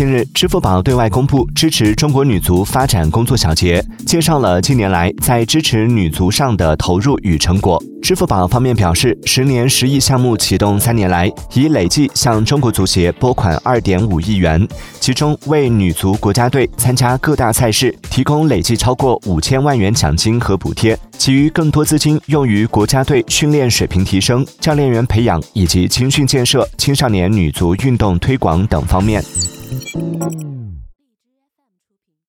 近日，支付宝对外公布支持中国女足发展工作小结，介绍了近年来在支持女足上的投入与成果。支付宝方面表示，十年十亿项目启动三年来，已累计向中国足协拨款二点五亿元，其中为女足国家队参加各大赛事提供累计超过五千万元奖金和补贴，其余更多资金用于国家队训练水平提升、教练员培养以及青训建设、青少年女足运动推广等方面。Música